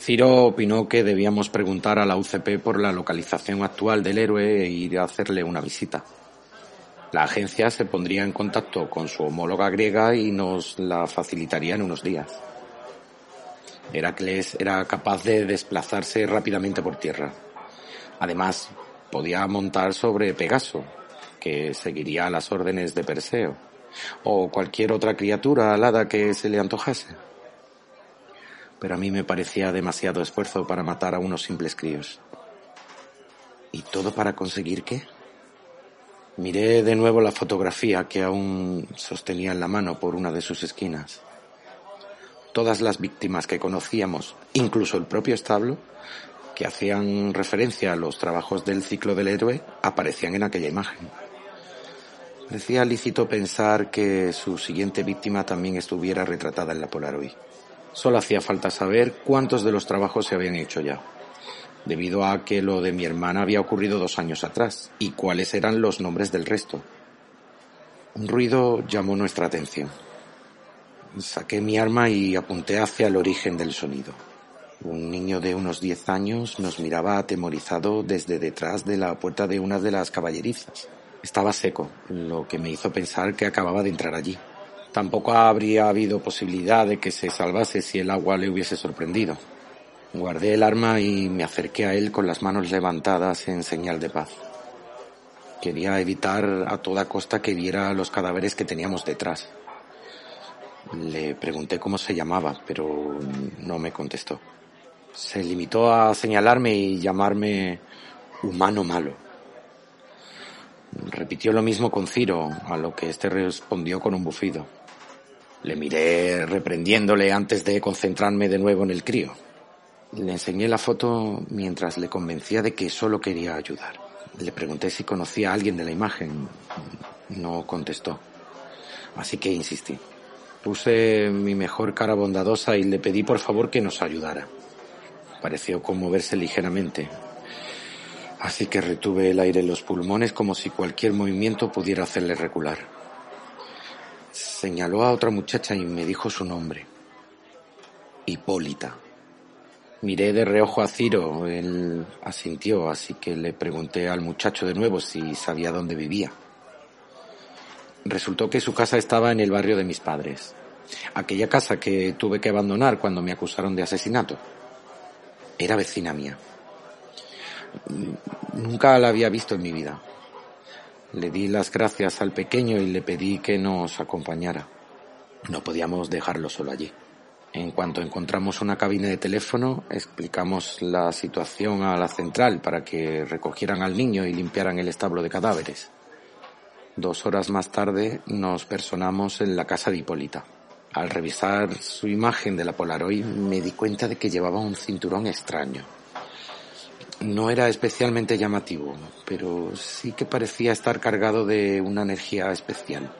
Ciro opinó que debíamos preguntar a la UCP por la localización actual del héroe e ir a hacerle una visita. La agencia se pondría en contacto con su homóloga griega y nos la facilitaría en unos días. Heracles era capaz de desplazarse rápidamente por tierra. Además, podía montar sobre Pegaso, que seguiría las órdenes de Perseo, o cualquier otra criatura alada que se le antojase pero a mí me parecía demasiado esfuerzo para matar a unos simples críos. ¿Y todo para conseguir qué? Miré de nuevo la fotografía que aún sostenía en la mano por una de sus esquinas. Todas las víctimas que conocíamos, incluso el propio establo, que hacían referencia a los trabajos del ciclo del héroe, aparecían en aquella imagen. Parecía lícito pensar que su siguiente víctima también estuviera retratada en la Polaroid. Solo hacía falta saber cuántos de los trabajos se habían hecho ya, debido a que lo de mi hermana había ocurrido dos años atrás, y cuáles eran los nombres del resto. Un ruido llamó nuestra atención. Saqué mi arma y apunté hacia el origen del sonido. Un niño de unos diez años nos miraba atemorizado desde detrás de la puerta de una de las caballerizas. Estaba seco, lo que me hizo pensar que acababa de entrar allí. Tampoco habría habido posibilidad de que se salvase si el agua le hubiese sorprendido. Guardé el arma y me acerqué a él con las manos levantadas en señal de paz. Quería evitar a toda costa que viera los cadáveres que teníamos detrás. Le pregunté cómo se llamaba, pero no me contestó. Se limitó a señalarme y llamarme humano malo. Repitió lo mismo con Ciro, a lo que éste respondió con un bufido. Le miré reprendiéndole antes de concentrarme de nuevo en el crío. Le enseñé la foto mientras le convencía de que solo quería ayudar. Le pregunté si conocía a alguien de la imagen. No contestó. Así que insistí. Puse mi mejor cara bondadosa y le pedí por favor que nos ayudara. Pareció conmoverse ligeramente. Así que retuve el aire en los pulmones como si cualquier movimiento pudiera hacerle recular. Señaló a otra muchacha y me dijo su nombre. Hipólita. Miré de reojo a Ciro, él asintió, así que le pregunté al muchacho de nuevo si sabía dónde vivía. Resultó que su casa estaba en el barrio de mis padres, aquella casa que tuve que abandonar cuando me acusaron de asesinato. Era vecina mía. Nunca la había visto en mi vida. Le di las gracias al pequeño y le pedí que nos acompañara. No podíamos dejarlo solo allí. En cuanto encontramos una cabina de teléfono, explicamos la situación a la central para que recogieran al niño y limpiaran el establo de cadáveres. Dos horas más tarde nos personamos en la casa de Hipólita. Al revisar su imagen de la Polaroid me di cuenta de que llevaba un cinturón extraño. No era especialmente llamativo, pero sí que parecía estar cargado de una energía especial.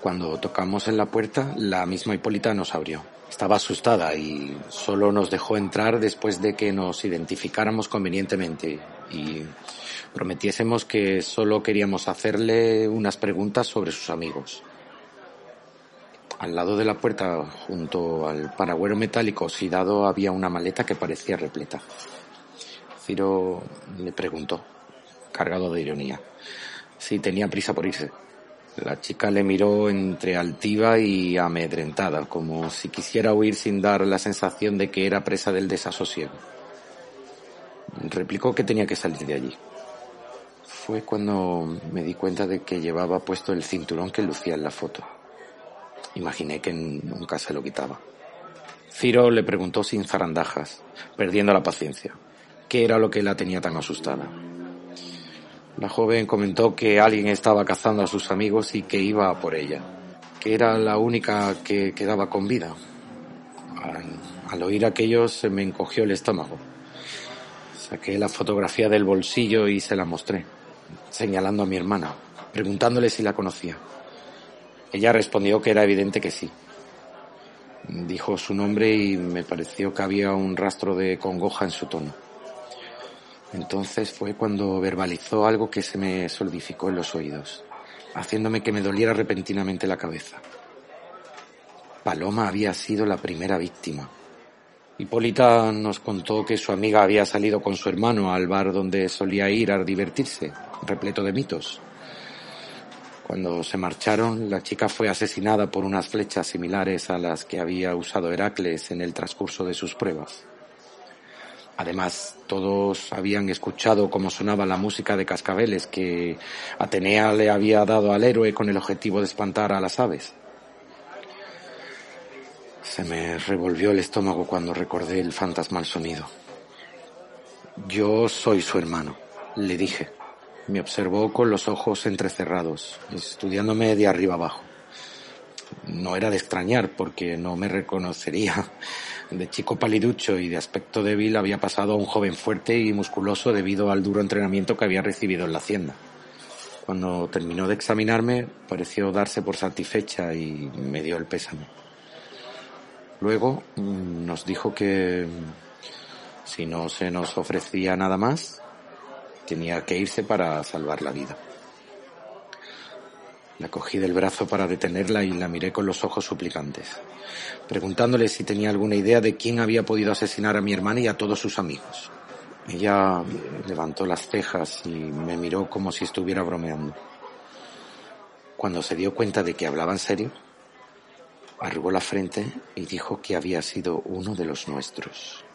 Cuando tocamos en la puerta, la misma Hipólita nos abrió. Estaba asustada y solo nos dejó entrar después de que nos identificáramos convenientemente y prometiésemos que solo queríamos hacerle unas preguntas sobre sus amigos. Al lado de la puerta, junto al paragüero metálico oxidado, había una maleta que parecía repleta. Ciro le preguntó, cargado de ironía, si tenía prisa por irse. La chica le miró entre altiva y amedrentada, como si quisiera huir sin dar la sensación de que era presa del desasosiego. Replicó que tenía que salir de allí. Fue cuando me di cuenta de que llevaba puesto el cinturón que lucía en la foto. Imaginé que nunca se lo quitaba. Ciro le preguntó sin zarandajas, perdiendo la paciencia, qué era lo que la tenía tan asustada. La joven comentó que alguien estaba cazando a sus amigos y que iba por ella, que era la única que quedaba con vida. Al, al oír aquello se me encogió el estómago. Saqué la fotografía del bolsillo y se la mostré, señalando a mi hermana, preguntándole si la conocía. Ella respondió que era evidente que sí. Dijo su nombre y me pareció que había un rastro de congoja en su tono. Entonces fue cuando verbalizó algo que se me solidificó en los oídos, haciéndome que me doliera repentinamente la cabeza. Paloma había sido la primera víctima. Hipólita nos contó que su amiga había salido con su hermano al bar donde solía ir a divertirse, repleto de mitos. Cuando se marcharon, la chica fue asesinada por unas flechas similares a las que había usado Heracles en el transcurso de sus pruebas. Además, todos habían escuchado cómo sonaba la música de cascabeles que Atenea le había dado al héroe con el objetivo de espantar a las aves. Se me revolvió el estómago cuando recordé el fantasmal sonido. Yo soy su hermano, le dije. Me observó con los ojos entrecerrados, estudiándome de arriba abajo. No era de extrañar porque no me reconocería. De chico paliducho y de aspecto débil había pasado a un joven fuerte y musculoso debido al duro entrenamiento que había recibido en la hacienda. Cuando terminó de examinarme, pareció darse por satisfecha y me dio el pésame. Luego mm, nos dijo que si no se nos ofrecía nada más, Tenía que irse para salvar la vida. La cogí del brazo para detenerla y la miré con los ojos suplicantes, preguntándole si tenía alguna idea de quién había podido asesinar a mi hermana y a todos sus amigos. Ella levantó las cejas y me miró como si estuviera bromeando. Cuando se dio cuenta de que hablaba en serio, arrugó la frente y dijo que había sido uno de los nuestros.